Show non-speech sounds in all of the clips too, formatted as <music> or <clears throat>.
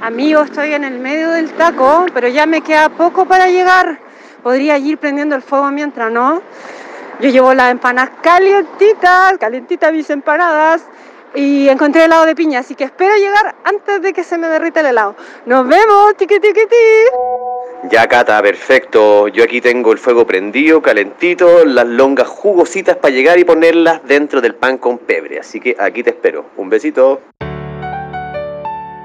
Amigo, estoy en el medio del taco, pero ya me queda poco para llegar. Podría ir prendiendo el fuego mientras no. Yo llevo las empanadas calientitas, calientitas mis empanadas, y encontré helado de piña, así que espero llegar antes de que se me derrita el helado. ¡Nos vemos! ¡Tiqui, tiqui, ti! Ya, Cata, perfecto. Yo aquí tengo el fuego prendido, calentito, las longas jugositas para llegar y ponerlas dentro del pan con pebre. Así que aquí te espero. Un besito.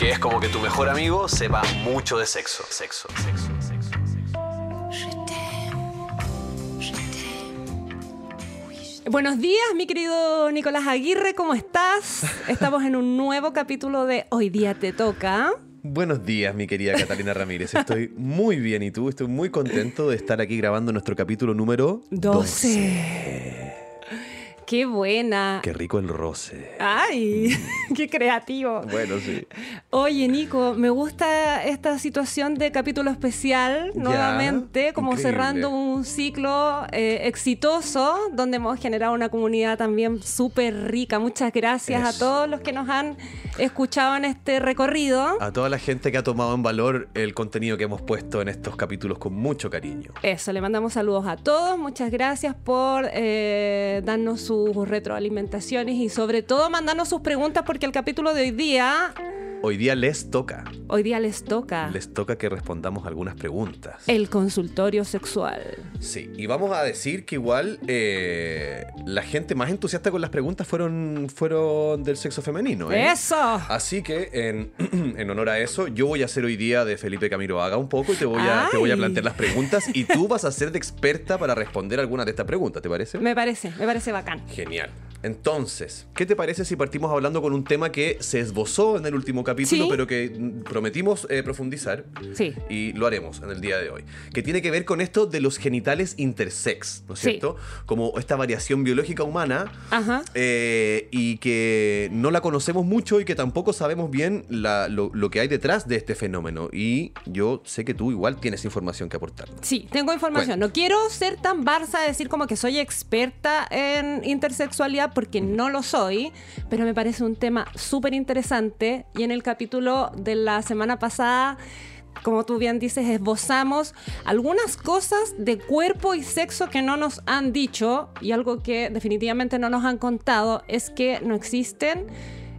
Que es como que tu mejor amigo sepa mucho de sexo. Sexo, sexo, sexo. Buenos días, mi querido Nicolás Aguirre, ¿cómo estás? Estamos en un nuevo capítulo de Hoy día te toca. Buenos días, mi querida Catalina Ramírez. Estoy muy bien y tú, estoy muy contento de estar aquí grabando nuestro capítulo número 12. Qué buena. Qué rico el roce. Ay, <laughs> qué creativo. Bueno, sí. Oye, Nico, me gusta esta situación de capítulo especial Ya, nuevamente, como increíble. cerrando un ciclo eh, exitoso donde hemos generado una comunidad también súper rica. Muchas gracias a todos los que nos han escuchado en este recorrido. A toda la gente que ha tomado en valor el contenido que hemos puesto en estos capítulos con mucho cariño. Eso, le mandamos saludos a todos. Muchas gracias por eh, darnos sus retroalimentaciones y sobre todo mandarnos sus preguntas porque el capítulo de hoy día, Hoy día les toca. hoy día les toca Les toca que respondamos algunas preguntas. el consultorio sexual. Sí, y vamos a decir que igual eh, la gente más entusiasta con las preguntas fueron, fueron del sexo femenino. ¿eh? ¡Eso! Así que en, <clears throat> en honor a eso, yo voy a hacer hoy día de Felipe Camilo Haga un poco y te voy, a, te voy a plantear las preguntas y tú vas a ser de experta para responder algunas de estas preguntas, ¿te parece? Me parece, me parece bacán. Genial. Entonces, ¿qué te parece si partimos hablando con un tema que se esbozó en el último capítulo, Sí. pero que prometimos eh, profundizar? Sí. Y lo haremos en el día de hoy. Que tiene que ver con esto de los genitales intersex, ¿no es Sí. cierto? Como esta variación biológica humana Ajá. eh, y que no la conocemos mucho y que tampoco sabemos bien la- lo, lo que hay detrás de este fenómeno. Y yo sé que tú igual tienes información que aportar. Sí, tengo información. No quiero ser tan barza de decir como que soy experta en intersexualidad porque no lo soy, pero me parece un tema súper interesante y en el capítulo de la semana pasada... Como tú bien dices, esbozamos algunas cosas de cuerpo y sexo que no nos han dicho. Y algo que definitivamente no nos han contado es que no existen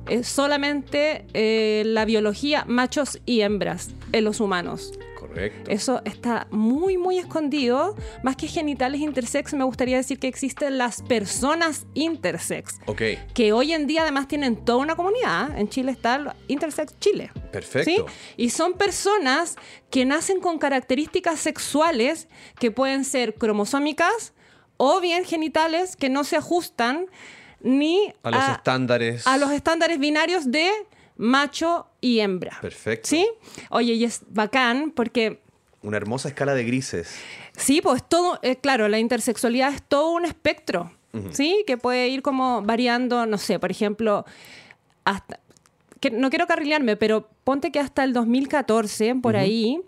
eh, solamente eh, la biología machos y hembras en los humanos. Correcto. Eso está muy, muy escondido. Más que genitales intersex, me gustaría decir que existen las personas intersex. Ok, Que hoy en día además tienen toda una comunidad. En Chile está Intersex Chile. perfecto. ¿sí? Y son personas que nacen con características sexuales que pueden ser cromosómicas o bien genitales que no se ajustan ni A los estándares. a los estándares binarios de macho y hembra. Perfecto. ¿Sí? Oye, y es bacán porque Una hermosa escala de grises. Sí, pues todo, eh, claro, la intersexualidad es todo un espectro, ¿sí? Que puede ir como variando, no sé, por ejemplo, hasta, que no quiero carrilearme, pero ponte que hasta el 2014, por ahí,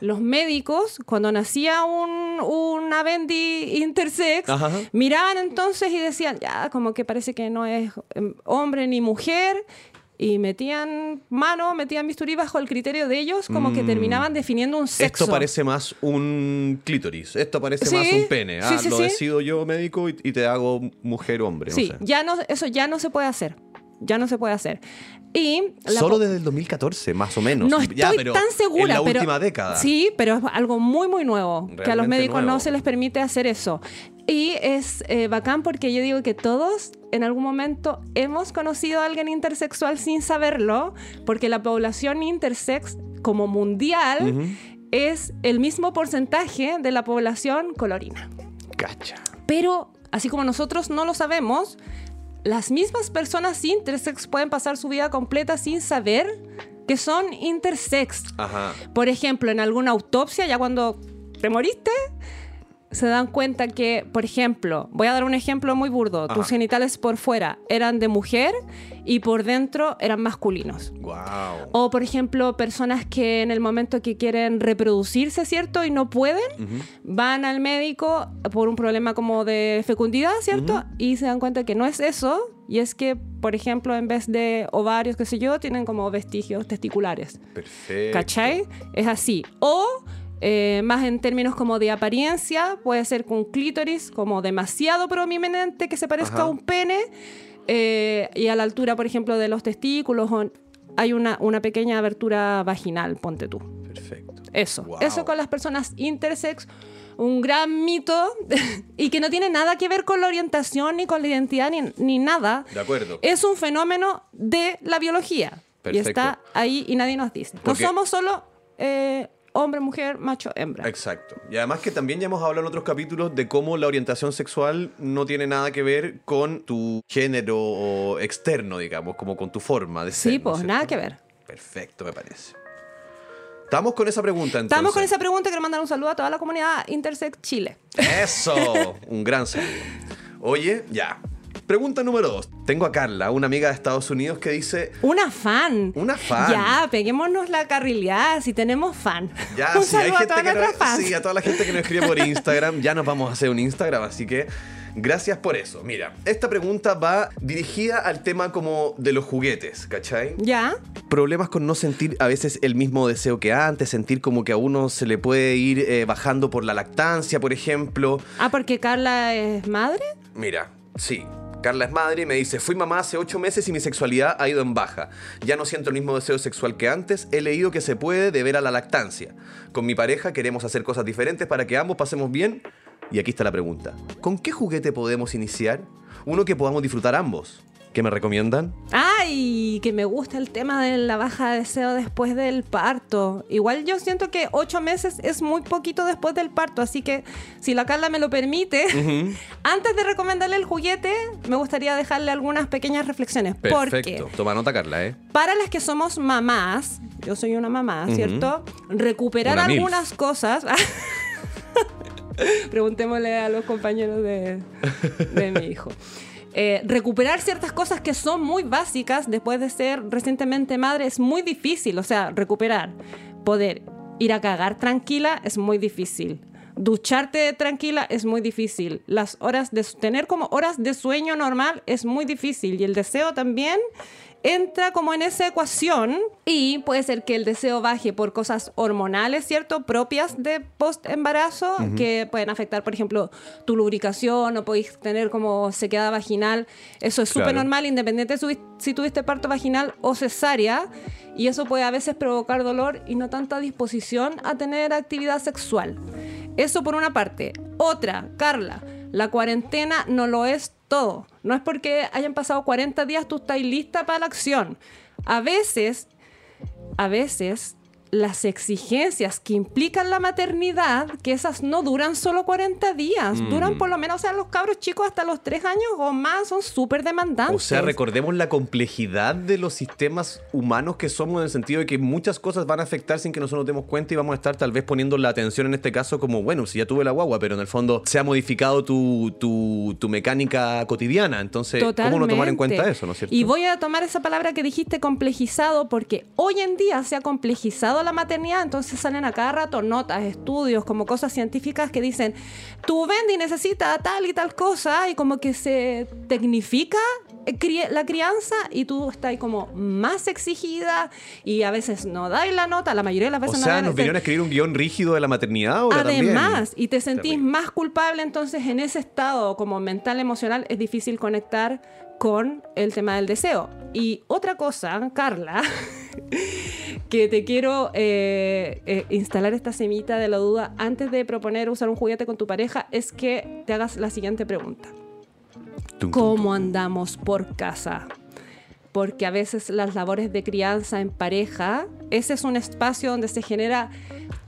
los médicos, cuando nacía un, una Bendy intersex, Ajá. miraban entonces y decían, ya, como que parece que no es em, hombre ni mujer. Y metían mano, metían bisturí bajo el criterio de ellos, como que Mm. terminaban definiendo un sexo. Esto parece más un clítoris. Esto parece Sí, más un pene. Ah, sí, sí, lo decido yo, médico, y, y te hago mujer hombre. no Sí, sé. ya no, eso ya no se puede hacer. Ya no se puede hacer. Y Solo desde el 2014, más o menos. no estoy Ya, pero tan segura. En la pero- última década. Sí, pero es algo muy, muy nuevo. que a los Realmente médicos nuevo. no se les permite hacer eso. Y es eh, bacán porque yo digo que todos en algún momento hemos conocido a alguien intersexual sin saberlo, porque la población intersex como mundial es el mismo porcentaje de la población colorina. Cacha. Pero así como nosotros no lo sabemos, las mismas personas intersex pueden pasar su vida completa sin saber que son intersex. Ajá. Por ejemplo, en alguna autopsia, ya cuando te moriste, se dan cuenta que, por ejemplo, voy a dar un ejemplo muy burdo, tus genitales por fuera eran de mujer y por dentro eran masculinos. Wow. O, por ejemplo, personas que en el momento que quieren reproducirse, ¿cierto? Y no pueden, van al médico por un problema como de fecundidad, ¿cierto? Y se dan cuenta que no es eso. Y es que, por ejemplo, en vez de ovarios, qué sé yo, tienen como vestigios testiculares. Perfecto. ¿Cachai? Es así. O eh, más en términos como de apariencia, puede ser con clítoris como demasiado prominente que se parezca Ajá. a un pene eh, y a la altura, por ejemplo, de los testículos o hay una, una pequeña abertura vaginal, ponte tú. Perfecto. Eso. Wow. Eso con las personas intersex. Un gran mito <laughs> y que no tiene nada que ver con la orientación, ni con la identidad, ni, ni nada. De acuerdo. Es un fenómeno de la biología. Y Perfecto. está ahí y nadie nos dice. No somos solo eh, hombre, mujer, macho, hembra. Exacto. Y además que también ya hemos hablado en otros capítulos de cómo la orientación sexual no tiene nada que ver con tu género externo, digamos, como con tu forma de ser. Sí, ¿no pues es nada que ver. Perfecto, me parece. Estamos con esa pregunta entonces. Estamos con esa pregunta. Quiero mandar un saludo a toda la comunidad Intersex Chile. Eso, un gran saludo. Oye, ya. Pregunta número dos. Tengo a Carla, una amiga de Estados Unidos que dice, Una fan. Una fan. Ya, peguémonos la carrileada si tenemos fan. <laughs> ya, un si hay que no- sí, a toda la gente que nos escribe por <laughs> Instagram, ya nos vamos a hacer un Instagram, así que gracias por eso. Mira, esta pregunta va dirigida al tema como de los juguetes, ¿cachai? Ya. Problemas con no sentir a veces el mismo deseo que antes, sentir como que a uno se le puede ir eh, bajando por la lactancia, por ejemplo. Ah, porque Carla es madre. Mira, sí. Carla es madre y me dice, fui mamá hace ocho meses y mi sexualidad ha ido en baja. Ya no siento el mismo deseo sexual que antes. He leído que se puede deber a la lactancia. Con mi pareja queremos hacer cosas diferentes para que ambos pasemos bien. Y aquí está la pregunta. ¿Con qué juguete podemos iniciar? Uno que podamos disfrutar ambos. ¿Qué me recomiendan? Ay, que me gusta el tema de la baja de deseo después del parto. Igual yo siento que ocho meses es muy poquito después del parto, así que si la Carla me lo permite, <laughs> antes de recomendarle el juguete, me gustaría dejarle algunas pequeñas reflexiones. Porque Toma nota, Carla, ¿eh? para las que somos mamás, yo soy una mamá. ¿cierto? Recuperar Una algunas cosas. <laughs> Preguntémosle a los compañeros de, de mi hijo. Eh, recuperar ciertas cosas que son muy básicas después de ser recientemente madre es muy difícil. O sea, recuperar, poder ir a cagar tranquila es muy difícil. Ducharte tranquila es muy difícil. Las horas de tener como horas de sueño normal es muy difícil. Y el deseo también entra como en esa ecuación y puede ser que el deseo baje por cosas hormonales, ¿cierto? Propias de post-embarazo, que pueden afectar, por ejemplo, tu lubricación o podéis tener como sequedad vaginal. Eso es súper Claro. normal, independiente si- si tuviste parto vaginal o cesárea. Y eso puede a veces provocar dolor y no tanta disposición a tener actividad sexual. Eso por una parte. Otra, Carla, la cuarentena no lo es todo. No es porque hayan pasado 40 días tú estás lista para la acción. A veces, a veces, las exigencias que implican la maternidad, que esas no duran solo 40 días, duran por lo menos, o sea, los cabros chicos hasta los 3 años o más son súper demandantes. O sea, recordemos la complejidad de los sistemas humanos que somos en el sentido de que muchas cosas van a afectar sin que nosotros nos demos cuenta y vamos a estar tal vez poniendo la atención en este caso como, bueno, si ya tuve la guagua, pero en el fondo se ha modificado tu, tu, tu mecánica cotidiana. Entonces, ¿cómo no tomar en cuenta Totalmente. eso, no es cierto? Y voy a tomar esa palabra que dijiste, complejizado, porque hoy en día se ha complejizado la maternidad, entonces salen a cada rato notas, estudios, como cosas científicas que dicen, tu Bendy necesita tal y tal cosa, y como que se tecnifica eh, la crianza y tú estás ahí como más exigida y a veces no dais la nota, la mayoría de las o veces no sea, nos vinieron a escribir un guion rígido de la maternidad ahora también. Además, y te sentís Terrible. más culpable, entonces en ese estado como mental, emocional, es difícil conectar con el tema del deseo. Y otra cosa, Carla, <laughs> que te quiero eh, eh, instalar esta semita de la duda antes de proponer usar un juguete con tu pareja, es que te hagas la siguiente pregunta. ¿Cómo andamos por casa? Porque a veces las labores de crianza en pareja, ese es un espacio donde se genera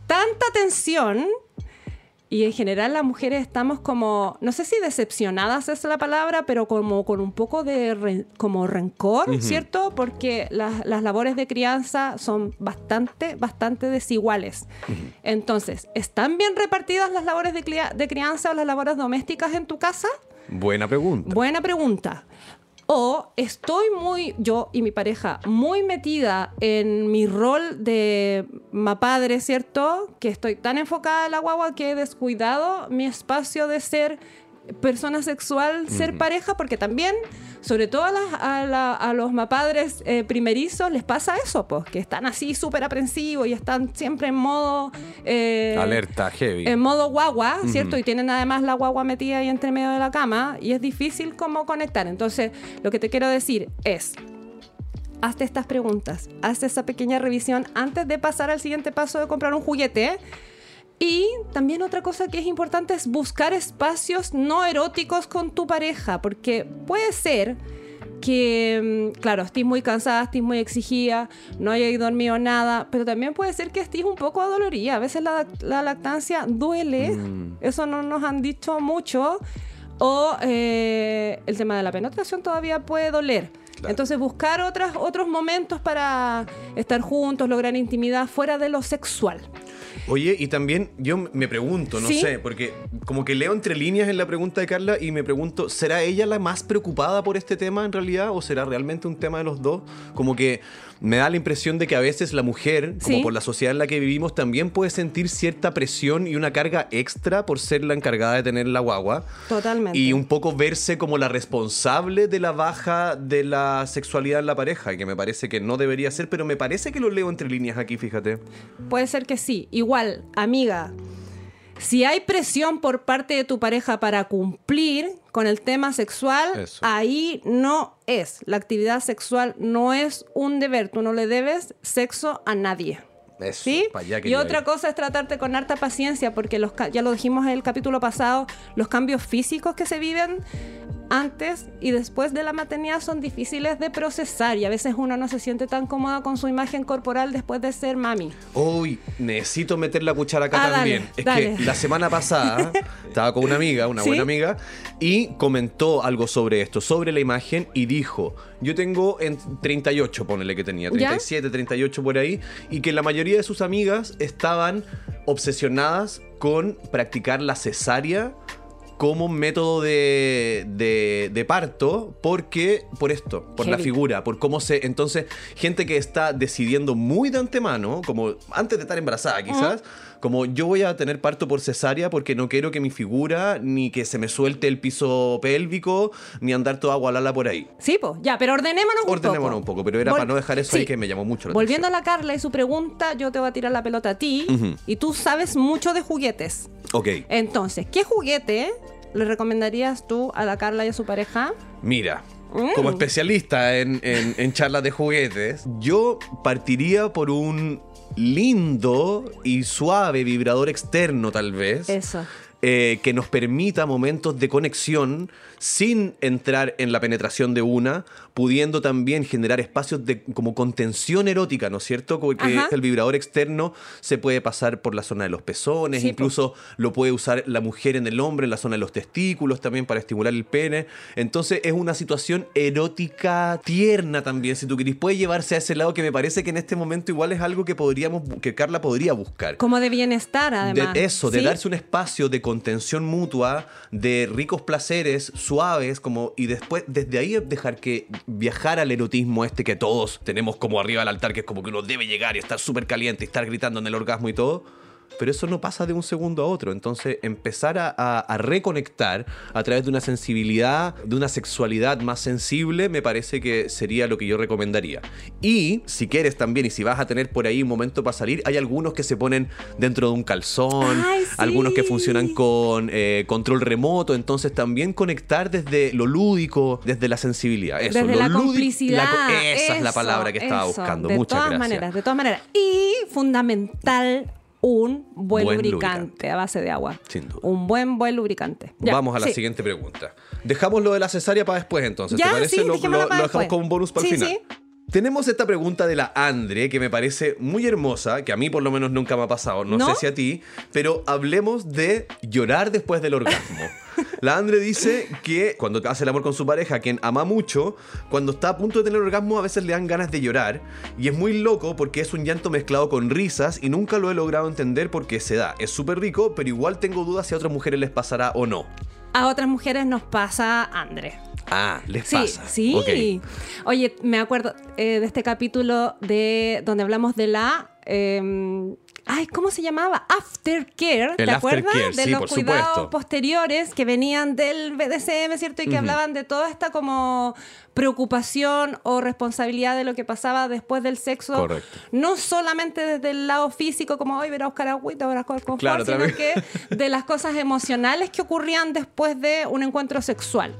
tanta tensión Y en general las mujeres estamos como, no sé si decepcionadas es la palabra, pero como con un poco de re- como rencor, ¿cierto? Porque las, las labores de crianza son bastante, bastante desiguales. Entonces, ¿están bien repartidas las labores de crianza o las labores domésticas en tu casa? Buena pregunta. Buena pregunta. O estoy muy, yo y mi pareja, muy metida en mi rol de mapadre, ¿cierto? Que estoy tan enfocada en la guagua que he descuidado mi espacio de ser persona sexual, ser pareja, porque también, sobre todo a, las- a la- a los mapadres eh, primerizos, les pasa eso, pues, que están así súper aprensivos y están siempre en modo... eh, Alerta, heavy. en modo guagua, ¿cierto? Y tienen además la guagua metida ahí entre medio de la cama y es difícil como conectar. Entonces, lo que te quiero decir es, hazte estas preguntas, hazte esa pequeña revisión antes de pasar al siguiente paso de comprar un juguete. Y también otra cosa que es importante es buscar espacios no eróticos con tu pareja, porque puede ser que, mm, claro, estés muy cansada, estés muy exigida, no hayáis dormido nada, pero también puede ser que estés un poco adolorida. A veces la, la lactancia duele, eso no nos han dicho mucho, o eh, el tema de la penetración todavía puede doler. Entonces buscar otras, otros momentos para estar juntos, lograr intimidad fuera de lo sexual. Oye, y también yo me pregunto, no ¿Sí? sé, porque como que leo entre líneas en la pregunta de Carla y me pregunto, ¿será ella la más preocupada por este tema en realidad o será realmente un tema de los dos? Como que me da la impresión de que a veces la mujer, como por la sociedad en la que vivimos, también puede sentir cierta presión y una carga extra por ser la encargada de tener la guagua. Totalmente. Y un poco verse como la responsable de la baja de la sexualidad en la pareja, que me parece que no debería ser, pero me parece que lo leo entre líneas aquí, fíjate. Puede ser que sí. Igual, amiga, si hay presión por parte de tu pareja para cumplir con el tema sexual, Eso. ahí no es. La actividad sexual no es un deber. Tú no le debes sexo a nadie. Eso, ¿Sí? Y otra cosa es tratarte con harta paciencia, porque los, ya lo dijimos en el capítulo pasado, los cambios físicos que se viven antes y después de la maternidad son difíciles de procesar y a veces uno no se siente tan cómoda con su imagen corporal después de ser mami. Uy, necesito meter la cuchara acá Ah, dale, también. es dale. que la semana pasada <laughs> estaba con una amiga, una ¿Sí? buena amiga, y comentó algo sobre esto, sobre la imagen, y dijo: Yo tengo en 38, ponele que tenía, ¿Ya? 37, 38 por ahí, y que la mayoría de sus amigas estaban obsesionadas con practicar la cesárea como método de, de- de parto, porque por esto, por la figura, por cómo se. Entonces, gente que está decidiendo muy de antemano, como antes de estar embarazada, quizás, como yo voy a tener parto por cesárea porque no quiero que mi figura, ni que se me suelte el piso pélvico, ni andar toda gualala por ahí. Sí, pues, ya, pero ordenémonos un poco. Ordenémonos un poco, pero era Vol- para no dejar eso Sí. ahí que me llamó mucho la Volviendo atención. a la Carla y su pregunta, yo te voy a tirar la pelota a ti y tú sabes mucho de juguetes. Ok, Entonces, ¿qué juguete le recomendarías tú a la Carla y a su pareja? mira. Mm. Como especialista en, en- en charlas de juguetes, yo partiría por un lindo y suave vibrador externo, tal vez. Eso. eh, que nos permita momentos de conexión sin entrar en la penetración de una, pudiendo también generar espacios de como contención erótica, ¿no es cierto? Porque Ajá. el vibrador externo se puede pasar por la zona de los pezones, Sí, incluso lo puede usar la mujer en el hombre, en la zona de los testículos también para estimular el pene. Entonces es una situación erótica tierna también, si tú querés, puede llevarse a ese lado que me parece que en este momento igual es algo que podríamos, que Carla podría buscar. Como de bienestar, además. De eso, de ¿sí? darse un espacio de contención mutua, de ricos placeres suaves, como y después desde ahí dejar que viajar al erotismo este que todos tenemos como arriba del altar, que es como que uno debe llegar y estar súper caliente y estar gritando en el orgasmo y todo. Pero eso no pasa de un segundo a otro. Entonces, empezar a, a- a reconectar a través de una sensibilidad, de una sexualidad más sensible, me parece que sería lo que yo recomendaría. Y si quieres también, y si vas a tener por ahí un momento para salir, hay algunos que se ponen dentro de un calzón, Ay, sí. algunos que funcionan con eh, control remoto. Entonces, también conectar desde lo lúdico, desde la sensibilidad. Eso, Desde lo la lúdico- complicidad. la esa es la palabra que estaba eso. buscando. De Muchas todas gracias. maneras, de todas maneras. Y fundamental, un buen, Buen lubricante, lubricante. a base de agua. Sin duda. Un buen, buen lubricante. Ya, Vamos a la sí. siguiente pregunta. Dejamos lo de la cesárea para después, entonces. Ya, ¿Te parece? sí, lo, dejamos como un bonus para Sí, el final. Tenemos esta pregunta de la Andre que me parece muy hermosa, que a mí por lo menos nunca me ha pasado, no, ¿No? sé si a ti, pero hablemos de llorar después del orgasmo. <laughs> La Andre dice que cuando hace el amor con su pareja, quien ama mucho, cuando está a punto de tener orgasmo a veces le dan ganas de llorar y es muy loco porque es un llanto mezclado con risas y nunca lo he logrado entender por qué se da. Es súper rico, pero igual tengo dudas si a otras mujeres les pasará o no. A otras mujeres nos pasa André. Ah, les Sí, pasa. sí. Ok. Oye, me acuerdo eh, de este capítulo de donde hablamos de la. eh, ay, ¿cómo se llamaba? Aftercare. ¿Te acuerdas? de sí, los cuidados supuesto. posteriores que venían del BDSM, ¿cierto? Y que hablaban de toda esta como preocupación o responsabilidad de lo que pasaba después del sexo. Correcto. No solamente desde el lado físico, como hoy ver a buscar agüita, ver a jugar con Claro, sino vez. que de las cosas emocionales que ocurrían después de un encuentro sexual.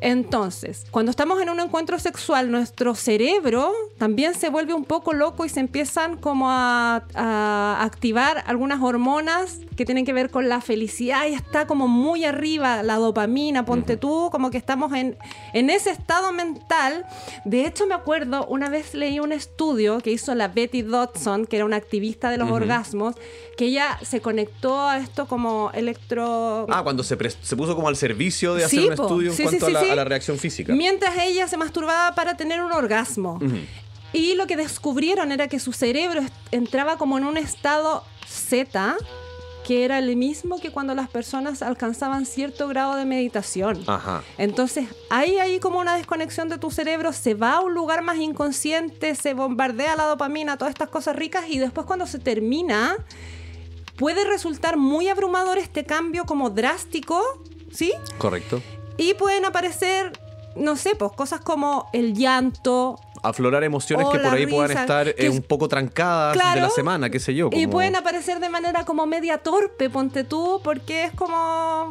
Entonces, cuando estamos en un encuentro sexual, nuestro cerebro también se vuelve un poco loco y se empiezan como a, a activar algunas hormonas que tienen que ver con la felicidad y está como muy arriba la dopamina, ponte tú, como que estamos en, en ese estado mental. De hecho, me acuerdo, una vez leí un estudio que hizo la Betty Dodson, que era una activista de los orgasmos, que ella se conectó a esto como electro... Ah, cuando se, se puso como al servicio de hacer Sí, un po. estudio en Sí, cuanto sí, a, la, sí, sí. a la reacción física. Mientras ella se masturbaba para tener un orgasmo. Y lo que descubrieron era que su cerebro entraba como en un estado Z, que era el mismo que cuando las personas alcanzaban cierto grado de meditación. Ajá. Entonces, hay ahí como una desconexión de tu cerebro, se va a un lugar más inconsciente, se bombardea la dopamina, todas estas cosas ricas, y después cuando se termina, puede resultar muy abrumador este cambio como drástico, ¿sí? Correcto. Y pueden aparecer, no sé, pues cosas como el llanto. Aflorar emociones O que por ahí puedan estar eh, que un poco trancadas de la semana, qué sé yo. Y pueden aparecer de manera como media torpe, ponte tú, porque es como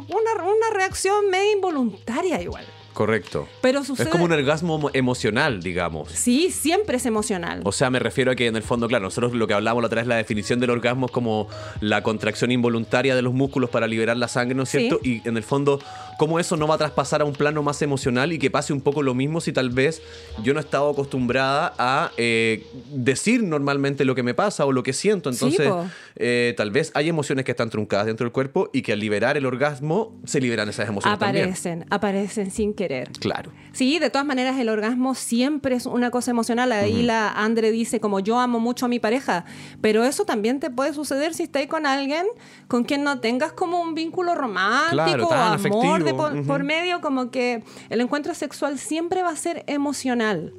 una, una reacción media involuntaria igual. Correcto. Pero sucede... Es como un orgasmo emo- emocional, digamos. Sí, siempre es emocional. O sea, me refiero a que en el fondo, claro, nosotros lo que hablamos la otra vez, la definición del orgasmo es como la contracción involuntaria de los músculos para liberar la sangre, ¿no es Sí. cierto? Y en el fondo, cómo eso no va a traspasar a un plano más emocional y que pase un poco lo mismo si tal vez yo no he estado acostumbrada a eh, decir normalmente lo que me pasa o lo que siento. Entonces, eh, tal vez hay emociones que están truncadas dentro del cuerpo y que al liberar el orgasmo se liberan esas emociones también. aparecen, aparecen sin querer. Claro. Sí, de todas maneras el orgasmo siempre es una cosa emocional. Ahí la Andre dice como yo amo mucho a mi pareja, pero eso también te puede suceder si estás con alguien con quien no tengas como un vínculo romántico Claro, o tan amor de afectivo. por, medio, como que el encuentro sexual siempre va a ser emocional,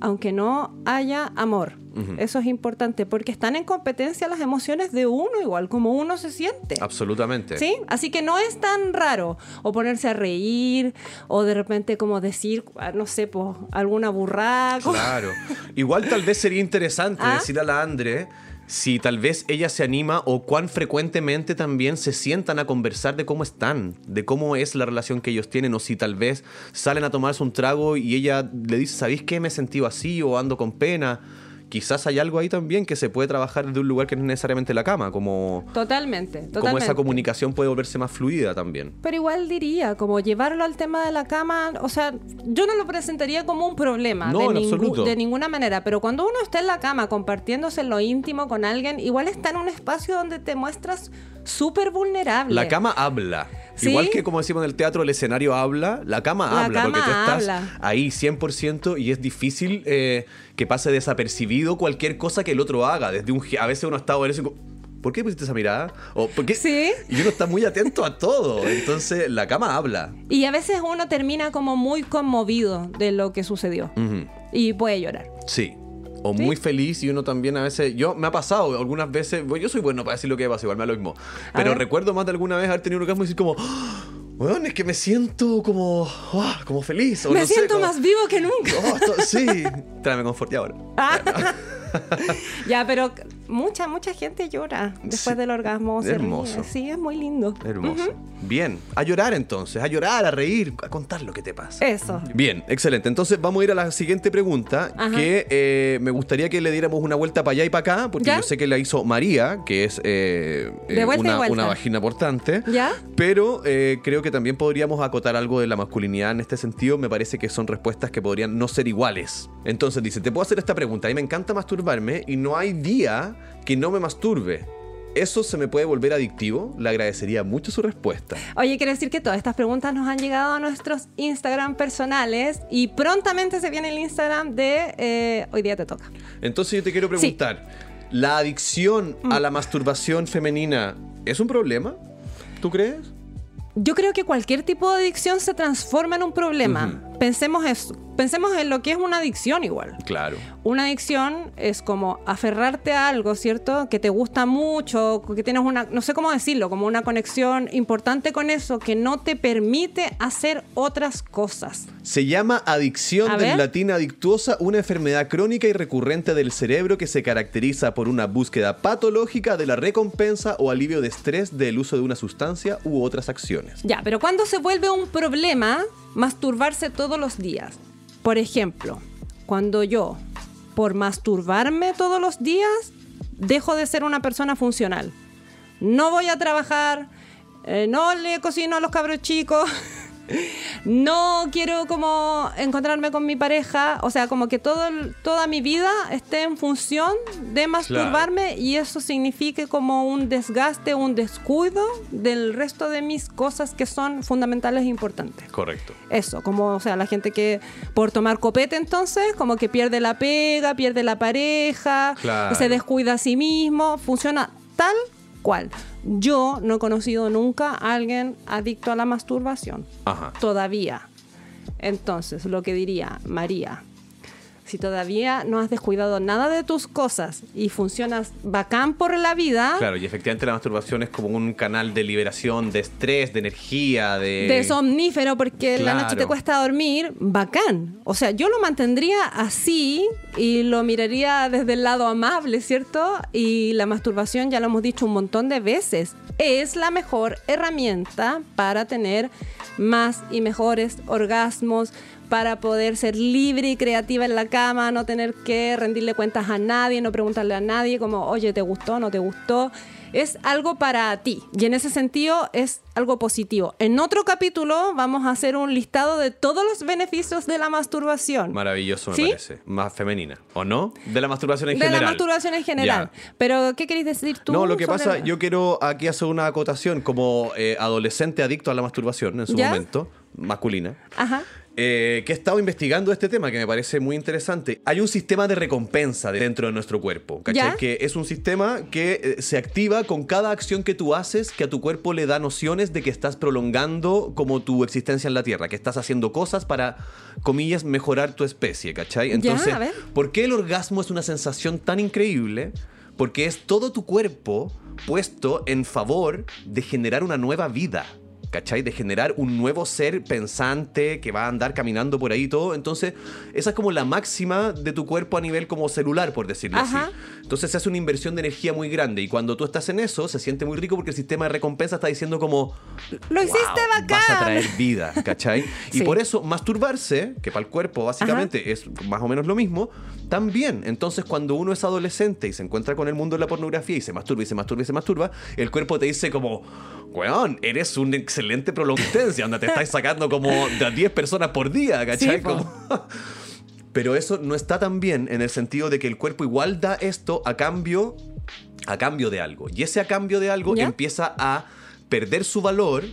aunque no haya amor. Eso es importante porque están en competencia las emociones de uno igual, como uno se siente. Absolutamente. ¿Sí? Así que no es tan raro. O ponerse a reír, o de repente como decir, ah, no sé, pues alguna burrada. Claro. Igual tal vez sería interesante <laughs> ¿Ah? decir a la Andre si tal vez ella se anima o cuán frecuentemente también se sientan a conversar de cómo están, de cómo es la relación que ellos tienen, o si tal vez salen a tomarse un trago y ella le dice, ¿sabéis qué? Me he sentido así o ando con pena. Quizás hay algo ahí también que se puede trabajar desde un lugar que no es necesariamente la cama, como, Totalmente, totalmente. como esa comunicación puede volverse más fluida también. Pero igual diría, como llevarlo al tema de la cama, o sea, yo no lo presentaría como un problema No, de, en ningú- absoluto. de ninguna manera, pero cuando uno está en la cama compartiéndose en lo íntimo con alguien, igual está en un espacio donde te muestras súper vulnerable. La cama habla. ¿Sí? Igual que como decimos en el teatro, el escenario habla, la cama La habla, porque tú estás habla. ahí 100% y es difícil eh, que pase desapercibido cualquier cosa que el otro haga. Desde un, a veces uno está en como, ¿por qué pusiste esa mirada? O, ¿por qué? Sí. Y uno está muy atento a todo. Entonces, la cama habla. Y a veces uno termina como muy conmovido de lo que sucedió y puede llorar. Sí. O ¿Sí? muy feliz y uno también a veces... Yo me ha pasado algunas veces... bueno, yo soy bueno para decir lo que pasa, igual me da lo mismo. Pero recuerdo más de alguna vez haber tenido un orgasmo y decir como... Bueno, es que me siento como... ah, como feliz. o Me no sé, siento como- más vivo que nunca. Oh, sí. Tráeme confort y ahora. <laughs> Ya, pero mucha, mucha gente llora después Sí, del orgasmo. se ríe. hermoso. Sí, es muy lindo. Hermoso. Bien, a llorar entonces, a llorar, a reír, a contar lo que te pasa. Eso. Bien, excelente. Entonces vamos a ir a la siguiente pregunta, Ajá. que eh, me gustaría que le diéramos una vuelta para allá y para acá, porque ¿Ya? yo sé que la hizo María, que es eh, eh, una, una vagina portante. ¿Ya? Pero creo que también podríamos acotar algo de la masculinidad en este sentido. Me parece que son respuestas que podrían no ser iguales. Entonces dice, te puedo hacer esta pregunta. A mí me encanta masturbarme y no hay día que no me masturbe. ¿Eso se me puede volver adictivo? Le agradecería mucho su respuesta. Oye, quiero decir que todas estas preguntas nos han llegado a nuestros Instagram personales y prontamente se viene el Instagram de eh, Hoy Día Te Toca. Entonces yo te quiero Sí. Mm. preguntar, ¿la adicción a la masturbación femenina es un problema? ¿Tú crees? Yo creo que cualquier tipo de adicción se transforma en un problema. Pensemos eso. Pensemos en lo que es una adicción igual. Claro. Una adicción es como aferrarte a algo, ¿cierto? Que te gusta mucho, que tienes una, no sé cómo decirlo, como una conexión importante con eso que no te permite hacer otras cosas. Se llama adicción del latín adictuosa, una enfermedad crónica y recurrente del cerebro que se caracteriza por una búsqueda patológica de la recompensa o alivio de estrés del uso de una sustancia u otras acciones. Ya, pero cuando se vuelve un problema masturbarse todos los días? Por ejemplo, cuando yo, por masturbarme todos los días, dejo de ser una persona funcional. No voy a trabajar, eh, no le cocino a los cabros chicos, <laughs> no quiero como encontrarme con mi pareja, o sea, como que todo, toda mi vida esté en función de masturbarme y eso signifique como un desgaste, un descuido del resto de mis cosas que son fundamentales e importantes. Correcto. Eso, como, o sea, la gente que por tomar copete entonces, como que pierde la pega, pierde la pareja, Claro. se descuida a sí mismo, funciona tal cual. Yo no he conocido nunca a alguien adicto a la masturbación, Ajá. todavía. Entonces, lo que diría María, si todavía no has descuidado nada de tus cosas y funcionas bacán por la vida, Claro, y efectivamente la masturbación es como un canal de liberación, de estrés, de energía, de... de somnífero porque la noche te cuesta dormir, bacán. O sea, yo lo mantendría así y lo miraría desde el lado amable, ¿cierto? Y la masturbación, ya lo hemos dicho un montón de veces, es la mejor herramienta para tener más y mejores orgasmos, para poder ser libre y creativa en la cama, no tener que rendirle cuentas a nadie, no preguntarle a nadie como, oye, ¿te gustó? ¿No te gustó? Es algo para ti y en ese sentido es algo positivo. En otro capítulo vamos a hacer un listado de todos los beneficios de la masturbación. Maravilloso me ¿Sí? parece. Más femenina, ¿o no? De la masturbación en de general. la masturbación en general. Ya. Pero, ¿qué queréis decir tú? No, lo que pasa, la- yo quiero aquí hacer una acotación como eh, adolescente adicto a la masturbación en su ¿Ya? momento, masculina. Ajá. Eh, que he estado investigando este tema que me parece muy interesante. Hay un sistema de recompensa dentro de nuestro cuerpo, ¿cachai? ¿Ya? Que es un sistema que eh, se activa con cada acción que tú haces, que a tu cuerpo le da nociones de que estás prolongando como tu existencia en la Tierra, que estás haciendo cosas para, comillas, mejorar tu especie, ¿cachai? Entonces. ¿por qué el orgasmo es una sensación tan increíble? Porque es todo tu cuerpo puesto en favor de generar una nueva vida. ¿Cachai? De generar un nuevo ser pensante que va a andar caminando por ahí y todo. Entonces, esa es como la máxima de tu cuerpo a nivel como celular, por decirlo Ajá. así. Entonces se hace una inversión de energía muy grande. Y cuando tú estás en eso, se siente muy rico porque el sistema de recompensa está diciendo como... Lo hiciste "Wow, bacán. Vas a traer vida, ¿cachai? <laughs> Y por eso masturbarse, que para el cuerpo básicamente es más o menos lo mismo, también. Entonces cuando uno es adolescente y se encuentra con el mundo de la pornografía y se masturba y se masturba y se masturba, el cuerpo te dice como, weón, eres un excelente prolongancia, donde te estás sacando como de a 10 personas por día, ¿cachai? Sí, po. Como- <laughs> Pero eso no está tan bien en el sentido de que el cuerpo igual da esto a cambio, a cambio de algo. Y ese a cambio de algo ¿Ya? empieza a perder su valor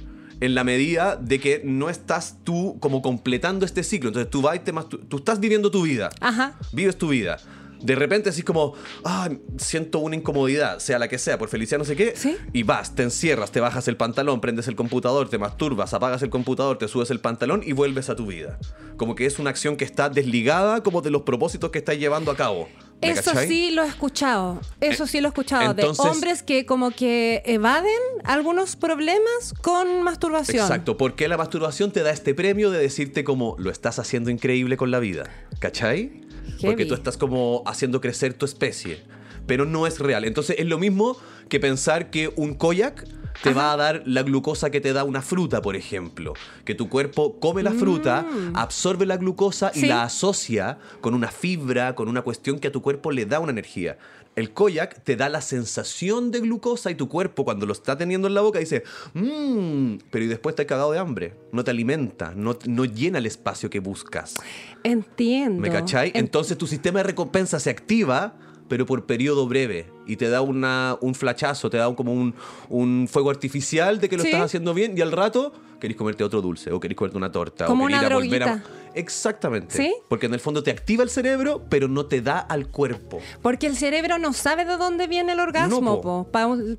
en la medida de que no estás tú como completando este ciclo. Entonces tú vas y te mastu- tú estás viviendo tu vida. Ajá. Vives tu vida. De repente así como, ah, siento una incomodidad, sea la que sea, por felicidad no sé qué, Sí. y vas, te encierras, te bajas el pantalón, prendes el computador, te masturbas, apagas el computador, te subes el pantalón y vuelves a tu vida. Como que es una acción que está desligada como de los propósitos que estás llevando a cabo. ¿Me Eso cachai? sí lo he escuchado. Eso sí lo he escuchado. entonces- de hombres que como que evaden algunos problemas con masturbación. Exacto, porque la masturbación te da este premio de decirte como lo estás haciendo increíble con la vida. ¿Cachai? Porque tú estás como haciendo crecer tu especie. pero no es real. Entonces es lo mismo que pensar que un koyak te va a dar la glucosa que te da una fruta, por ejemplo. Que tu cuerpo come la fruta, absorbe la glucosa y Sí. la asocia con una fibra, con una cuestión que a tu cuerpo le da una energía. El koyak te da la sensación de glucosa y tu cuerpo cuando lo está teniendo en la boca dice, mmm, pero y después te has cagado de hambre. No te alimenta, no, no llena el espacio que buscas. Entiendo. ¿Me cachai? En- Entonces tu sistema de recompensa se activa, pero por periodo breve. Y te da una, un flachazo, te da un- como un, un fuego artificial de que lo Sí. estás haciendo bien y al rato querés comerte otro dulce o querés comerte una torta. Como o querés una ir a volver a- droguita. Exactamente. ¿Sí? Porque en el fondo te activa el cerebro, pero no te da al cuerpo. Porque el cerebro no sabe de dónde viene el orgasmo. No, po.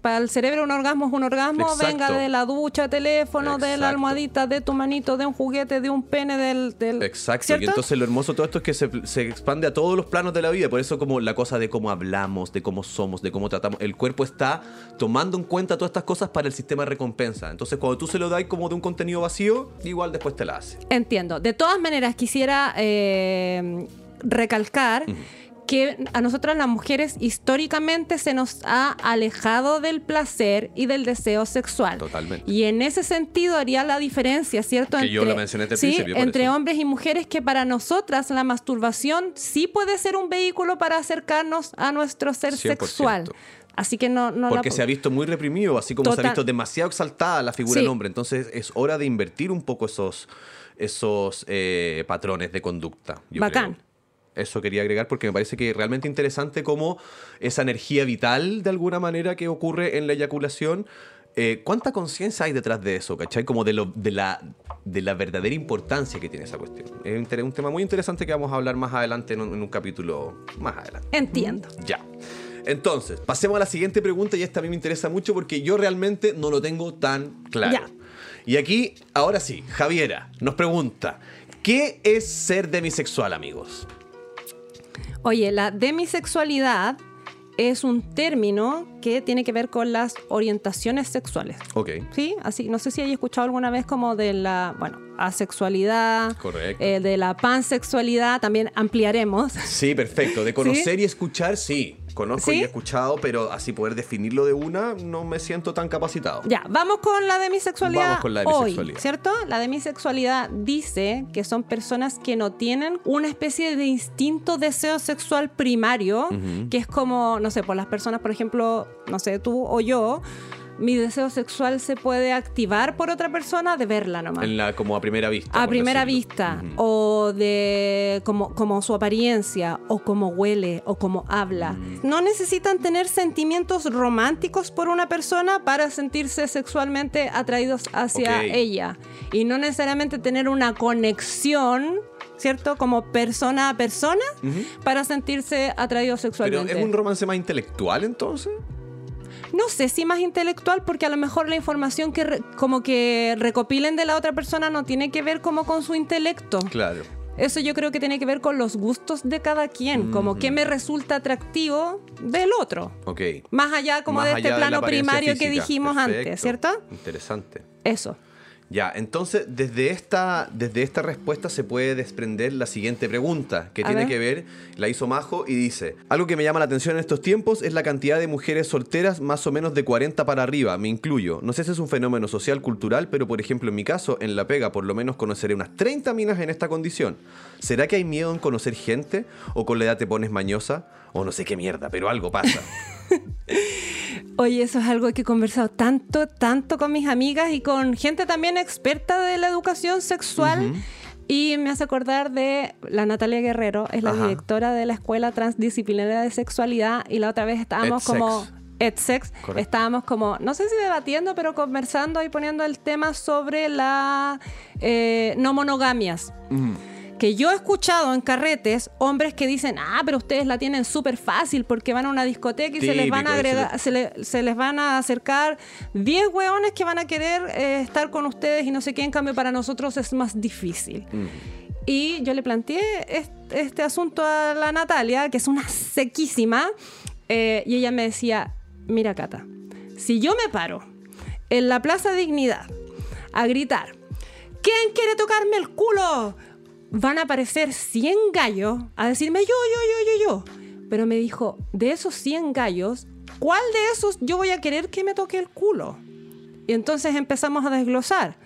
Para el cerebro un orgasmo es un orgasmo, Exacto. venga de la ducha, teléfono, de la Exacto. almohadita, de tu manito, de un juguete, de un pene, del... del Exacto. ¿cierto? Y entonces lo hermoso de todo esto es que se, se expande a todos los planos de la vida. Por eso como la cosa de cómo hablamos, de cómo somos, de cómo tratamos. El cuerpo está tomando en cuenta todas estas cosas para el sistema de recompensa. Entonces cuando tú se lo das como de un contenido vacío, igual después te la hace. Entiendo. De todas maneras, quisiera eh, recalcar que a nosotras las mujeres históricamente se nos ha alejado del placer y del deseo sexual. Totalmente. Y en ese sentido haría la diferencia, ¿cierto? Que yo la mencioné el sí, entre eso. hombres y mujeres que para nosotras la masturbación sí puede ser un vehículo para acercarnos a nuestro ser 100%. sexual. Así que no, no Porque la... se ha visto muy reprimido, así como se ha visto demasiado exaltada la figura Sí. del hombre. Entonces es hora de invertir un poco esos, esos eh, patrones de conducta. yo Bacán. creo. Eso quería agregar porque me parece que es realmente interesante cómo esa energía vital, de alguna manera, que ocurre en la eyaculación, eh, ¿cuánta conciencia hay detrás de eso? ¿Cachai? Como de, lo, de, la, de la verdadera importancia que tiene esa cuestión. Es un, tema muy interesante que vamos a hablar más adelante en un, en un capítulo más adelante. Entiendo. Ya. Entonces, pasemos a la siguiente pregunta y esta a mí me interesa mucho porque yo realmente no lo tengo tan claro. Ya. Y aquí, ahora sí, Javiera nos pregunta, ¿qué es ser demisexual, amigos? Oye, la demisexualidad es un término que tiene que ver con las orientaciones sexuales. Ok. Sí, así, no sé si hay escuchado alguna vez como de la, bueno, asexualidad, Correcto. eh, de la pansexualidad, también ampliaremos. Sí, perfecto. De conocer <laughs> y escuchar, sí. Conozco ¿Sí? y he escuchado, pero así poder definirlo de una, no me siento tan capacitado. Ya, vamos con la demisexualidad. Vamos con la hoy, demisexualidad. ¿cierto? La demisexualidad dice que son personas que no tienen una especie de instinto deseo sexual primario, que es como, no sé, por las personas, por ejemplo, no sé, tú o yo, mi deseo sexual se puede activar por otra persona de verla nomás. En la, como a primera vista. a primera decirlo. vista, o de como, como su apariencia, o como huele, o como habla. Mm. No necesitan tener sentimientos románticos por una persona para sentirse sexualmente atraídos hacia ella. Y no necesariamente tener una conexión, ¿cierto? Como persona a persona para sentirse atraídos Pero sexualmente. es un romance más intelectual entonces. No sé si más intelectual, porque a lo mejor la información que re- como que recopilen de la otra persona no tiene que ver como con su intelecto. Claro. Eso yo creo que tiene que ver con los gustos de cada quien, como qué me resulta atractivo del otro. Ok. Más allá como Más de este allá plano primario que dijimos Perfecto. antes, ¿cierto? Interesante. Eso. Ya, entonces desde esta, desde esta respuesta se puede desprender la siguiente pregunta, que A tiene ver. que ver, la hizo Majo y dice, algo que me llama la atención en estos tiempos es la cantidad de mujeres solteras más o menos de 40 para arriba, me incluyo. No sé si es un fenómeno social, cultural, pero por ejemplo en mi caso, en La Pega, por lo menos conoceré unas 30 minas en esta condición. ¿Será que hay miedo en conocer gente? ¿O con la edad te pones mañosa? O no sé qué mierda, pero algo pasa. <laughs> Oye, eso es algo que he conversado tanto, tanto con mis amigas y con gente también experta de la educación sexual. Y me hace acordar de la Natalia Guerrero, es la Ajá. directora de la Escuela Transdisciplinaria de Sexualidad. Y la otra vez estábamos EdSex. como. EdSex, estábamos como, no sé si debatiendo, pero conversando y poniendo el tema sobre la eh, no monogamias. Que yo he escuchado en carretes hombres que dicen, ah, pero ustedes la tienen súper fácil porque van a una discoteca y se les van a agregar, se, le- se les van a acercar 10 hueones que van a querer eh, estar con ustedes y no sé qué, en cambio para nosotros es más difícil. Y yo le planteé este, este asunto a la Natalia, que es una sequísima, eh, y ella me decía, mira Cata, si yo me paro en la Plaza Dignidad a gritar, ¿quién quiere tocarme el culo? Van a aparecer 100 gallos a decirme yo, yo, yo, yo, yo. pero me dijo, de esos 100 gallos, ¿cuál de esos yo voy a querer que me toque el culo? Y entonces empezamos a desglosar.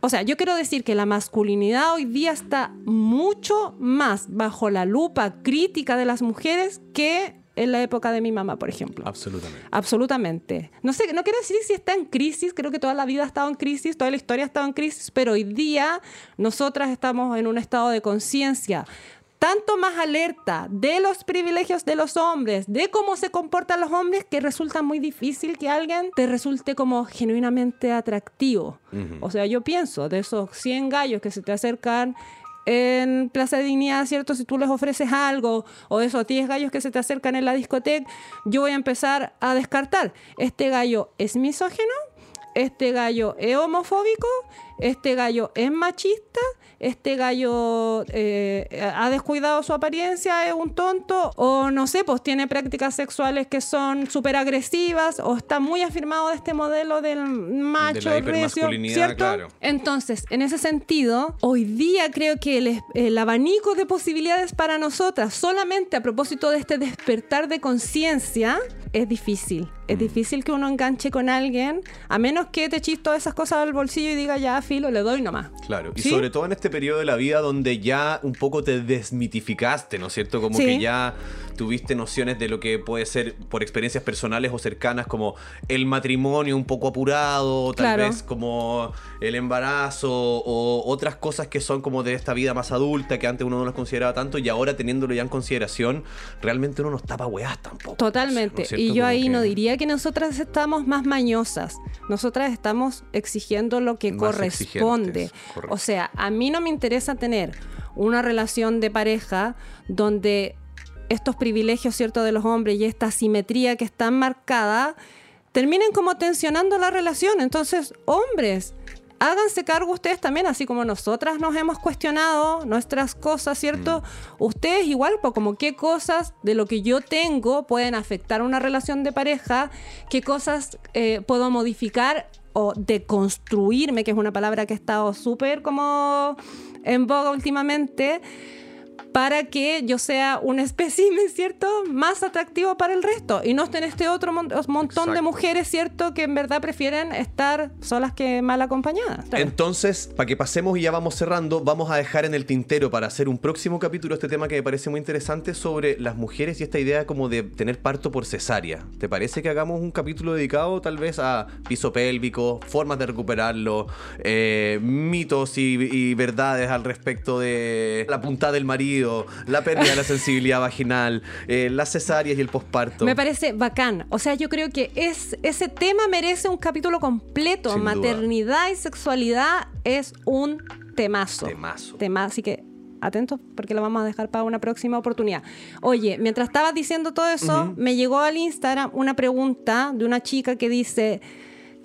O sea, yo quiero decir que la masculinidad hoy día está mucho más bajo la lupa crítica de las mujeres que en la época de mi mamá, por ejemplo. Absolutamente. Absolutamente. No sé, no quiero decir si está en crisis, creo que toda la vida ha estado en crisis, toda la historia ha estado en crisis, pero hoy día nosotras estamos en un estado de conciencia tanto más alerta de los privilegios de los hombres, de cómo se comportan los hombres, que resulta muy difícil que alguien te resulte como genuinamente atractivo. O sea, yo pienso, de esos 100 gallos que se te acercan en Plaza de Dignidad, ¿cierto? Si tú les ofreces algo, o esos 10 gallos que se te acercan en la discoteca, yo voy a empezar a descartar. ¿Este gallo es misógeno? ¿Este gallo es homofóbico? ¿Este gallo es machista? este gallo eh, ha descuidado su apariencia, es un tonto, o no sé, pues tiene prácticas sexuales que son súper agresivas, o está muy afirmado de este modelo del macho De recio, ¿cierto? claro. Entonces, en ese sentido, hoy día creo que el, el abanico de posibilidades para nosotras, solamente a propósito de este despertar de conciencia, es difícil. Mm. Es difícil que uno enganche con alguien, a menos que te echis todas esas cosas al bolsillo y diga, ya, filo, le doy nomás. Claro, y sobre todo en este periodo de la vida donde ya un poco te desmitificaste, ¿no es cierto? Como Sí. que ya tuviste nociones de lo que puede ser por experiencias personales o cercanas, como el matrimonio un poco apurado, tal Claro. vez como el embarazo o otras cosas que son como de esta vida más adulta que antes uno no las consideraba tanto y ahora teniéndolo ya en consideración, realmente uno no para weás tampoco. Totalmente. y yo Como ahí que- no diría que nosotras estamos más mañosas. Nosotras estamos exigiendo lo que Más corresponde. O sea, a mí no me interesa tener una relación de pareja donde estos privilegios, ¿cierto?, de los hombres y esta simetría que está marcada terminen como tensionando la relación. Entonces, hombres, háganse cargo ustedes también, así como nosotras nos hemos cuestionado nuestras cosas, ¿cierto? Ustedes igual, pues como qué cosas de lo que yo tengo pueden afectar una relación de pareja, qué cosas eh, puedo modificar o deconstruirme, que es una palabra que ha estado súper como en boga últimamente, para que yo sea un <laughs> espécimen, ¿cierto? Más atractivo para el resto. Y no estén este otro mon- montón de mujeres, ¿cierto? Que en verdad prefieren estar solas que mal acompañadas. Entonces, para que pasemos y ya vamos cerrando, vamos a dejar en el tintero para hacer un próximo capítulo este tema que me parece muy interesante sobre las mujeres y esta idea como de tener parto por cesárea. ¿Te parece que hagamos un capítulo dedicado tal vez a piso pélvico, formas de recuperarlo, eh, mitos y, y verdades al respecto de la puntada del marido, la pérdida de la sensibilidad vaginal, eh, las cesáreas y el posparto? Me parece bacán. O sea, yo creo que es, ese tema merece un capítulo completo. Sin duda. Maternidad y sexualidad es un temazo. Temazo. Tema, así que atentos porque lo vamos a dejar para una próxima oportunidad. Oye, mientras estabas diciendo todo eso, me llegó al Instagram una pregunta de una chica que dice,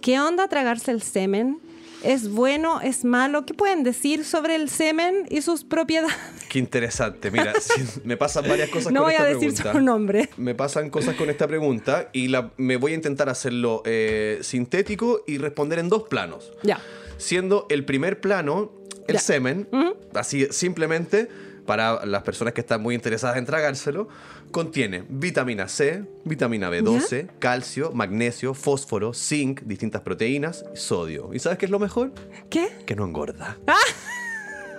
¿qué onda tragarse el semen? ¿Es bueno? ¿Es malo? ¿Qué pueden decir sobre el semen y sus propiedades? Qué interesante. Mira, <laughs> me pasan varias cosas No con voy a esta decir pregunta. su nombre. Me pasan cosas con esta pregunta y la, me voy a intentar hacerlo eh, sintético y responder en dos planos. Ya. Siendo el primer plano el Ya. semen, así simplemente, para las personas que están muy interesadas en tragárselo, contiene vitamina C, vitamina B12, calcio, magnesio, fósforo, zinc, distintas proteínas y sodio. ¿Y sabes qué es lo mejor? ¿Qué? Que no engorda. <laughs>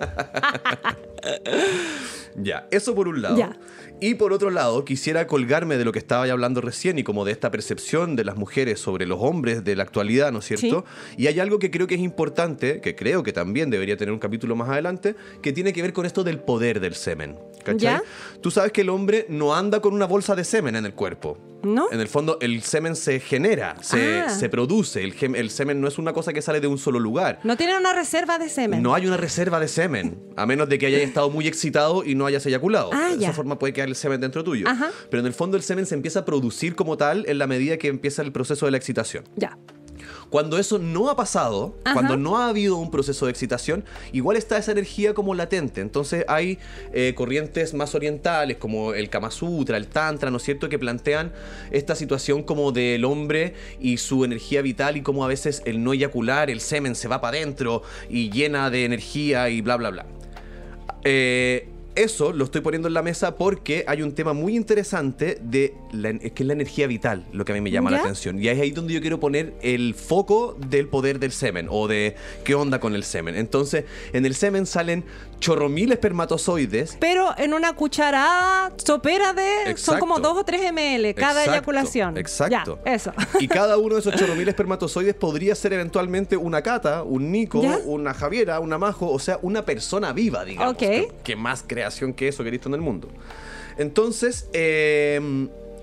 <laughs> ya, eso por un lado. Ya. Y por otro lado, quisiera colgarme de lo que estaba ya hablando recién y como de esta percepción de las mujeres sobre los hombres de la actualidad, ¿no es cierto? Y hay algo que creo que es importante, que creo que también debería tener un capítulo más adelante, que tiene que ver con esto del poder del semen. ¿Cachai? ¿Ya? Tú sabes que el hombre no anda con una bolsa de semen en el cuerpo. ¿No? En el fondo, el semen se genera, se, Ah. se produce. El, gem- el semen no es una cosa que sale de un solo lugar. No tienen una reserva de semen. No hay una reserva de semen, a menos de que hayas estado muy excitado y no hayas eyaculado. Ah, de ya. esa forma puede quedar el semen dentro tuyo. Ajá. Pero en el fondo el semen se empieza a producir como tal en la medida que empieza el proceso de la excitación. Ya. Cuando eso no ha pasado, Ajá. cuando no ha habido un proceso de excitación, igual está esa energía como latente. Entonces hay eh, corrientes más orientales como el Kama Sutra, el Tantra, ¿no es cierto?, que plantean esta situación como del hombre y su energía vital y cómo a veces el no eyacular, el semen se va para adentro y llena de energía y bla, bla, bla. Eh, eso lo estoy poniendo en la mesa porque hay un tema muy interesante de la, es que es la energía vital, lo que a mí me llama la atención. Y es ahí donde yo quiero poner el foco del poder del semen o de qué onda con el semen. Entonces, en el semen salen chorromil espermatozoides. Pero en una cucharada sopera de. Son como 2 o 3 ml cada Exacto, eyaculación. exacto. Ya, eso. Y cada <laughs> uno de esos chorromil espermatozoides podría ser eventualmente una Cata, un Nico, ¿Ya? una Javiera, una Majo, o sea, una persona viva, digamos. Ok. Que, que más creación que eso que he visto en el mundo. Entonces, eh,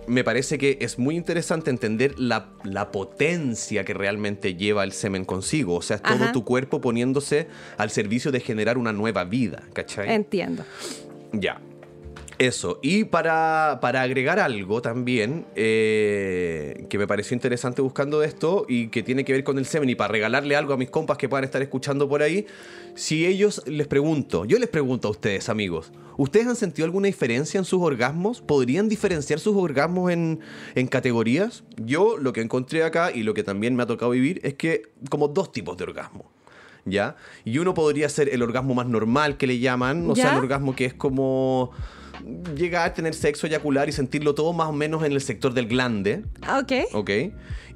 me parece que es muy interesante entender la, la potencia que realmente lleva el semen consigo. O sea, es todo Ajá. tu cuerpo poniéndose al servicio de generar una nueva vida, ¿cachai? Entiendo. Ya. Eso. Y para, para agregar algo también, eh, que me pareció interesante buscando esto y que tiene que ver con el semen y para regalarle algo a mis compas que puedan estar escuchando por ahí, si ellos les pregunto, yo les pregunto a ustedes amigos, ¿ustedes han sentido alguna diferencia en sus orgasmos? ¿Podrían diferenciar sus orgasmos en, en categorías? Yo lo que encontré acá y lo que también me ha tocado vivir es que como dos tipos de orgasmo. ¿Ya? Y uno podría ser el orgasmo más normal que le llaman, o sea, el orgasmo que es como llegar a tener sexo, eyacular y sentirlo todo más o menos en el sector del glande, Ok. ¿ok?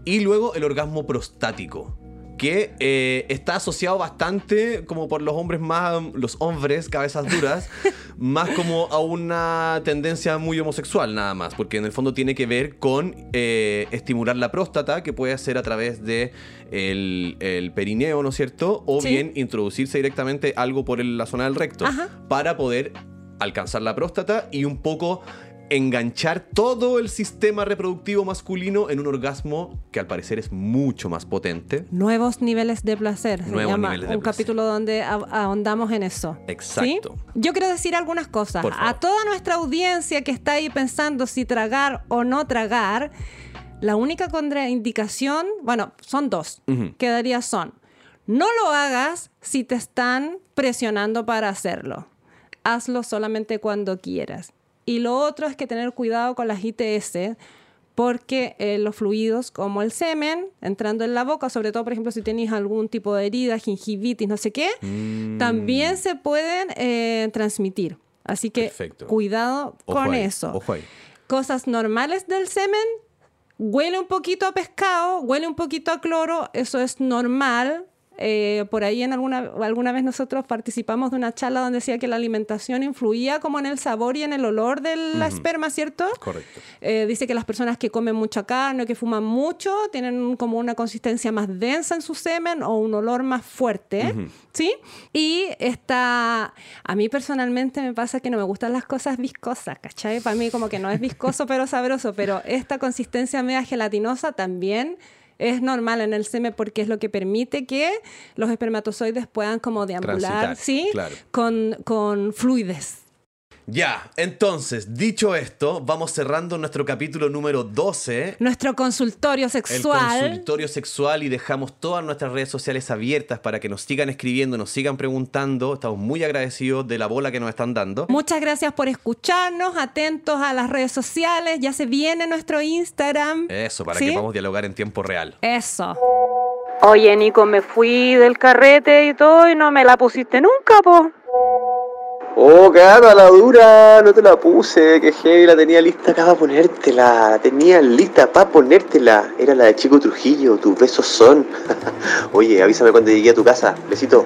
Y luego el orgasmo prostático, que eh, está asociado bastante, como por los hombres más, los hombres, cabezas duras, <laughs> más como a una tendencia muy homosexual nada más, porque en el fondo tiene que ver con eh, estimular la próstata, que puede ser a través de el, el perineo, ¿no es cierto? O Sí. bien introducirse directamente algo por el- la zona del recto, Ajá. para poder alcanzar la próstata y un poco enganchar todo el sistema reproductivo masculino en un orgasmo que al parecer es mucho más potente. Nuevos niveles de placer. Se Nuevos llama niveles de un placer. capítulo donde ahondamos en eso. Exacto. ¿Sí? Yo quiero decir algunas cosas. A toda nuestra audiencia que está ahí pensando si tragar o no tragar, la única contraindicación, bueno, son dos. Quedaría son, no lo hagas si te están presionando para hacerlo. Hazlo solamente cuando quieras. Y lo otro es que tener cuidado con las ITS porque eh, los fluidos como el semen entrando en la boca, sobre todo por ejemplo si tenéis algún tipo de herida, gingivitis, no sé qué, Mm. también se pueden eh, transmitir. Así que Perfecto. cuidado Ojo con ahí, eso. Ojo ahí. Cosas normales del semen, huele un poquito a pescado, huele un poquito a cloro, eso es normal. Eh, por ahí en alguna, alguna vez nosotros participamos de una charla donde decía que la alimentación influía como en el sabor y en el olor de la esperma, ¿cierto? Correcto. Eh, dice que las personas que comen mucha carne o que fuman mucho tienen como una consistencia más densa en su semen o un olor más fuerte, ¿sí? Y está, a mí personalmente me pasa que no me gustan las cosas viscosas, ¿cachai? Para mí como que no es viscoso <laughs> pero sabroso, pero esta consistencia media gelatinosa también es normal en el semen porque es lo que permite que los espermatozoides puedan como deambular, Transitar, ¿sí? claro. Con, con fluidez. Ya, entonces, dicho esto, vamos cerrando nuestro capítulo número 12. Nuestro consultorio El sexual. consultorio sexual y dejamos todas nuestras redes sociales abiertas para que nos sigan escribiendo, nos sigan preguntando. Estamos muy agradecidos de la bola que nos están dando. Muchas gracias por escucharnos, atentos a las redes sociales, ya se viene nuestro Instagram. Eso, para ¿Sí? que podamos dialogar en tiempo real. Eso. Oye, Nico, me fui del carrete y todo y no me la pusiste nunca, po. Oh, Cata, la dura, no te la puse, que heavy, la tenía lista acá para ponértela, la tenía lista para ponértela. Era la de Chico Trujillo, tus besos son. <laughs> Oye, avísame cuando llegue a tu casa, besito.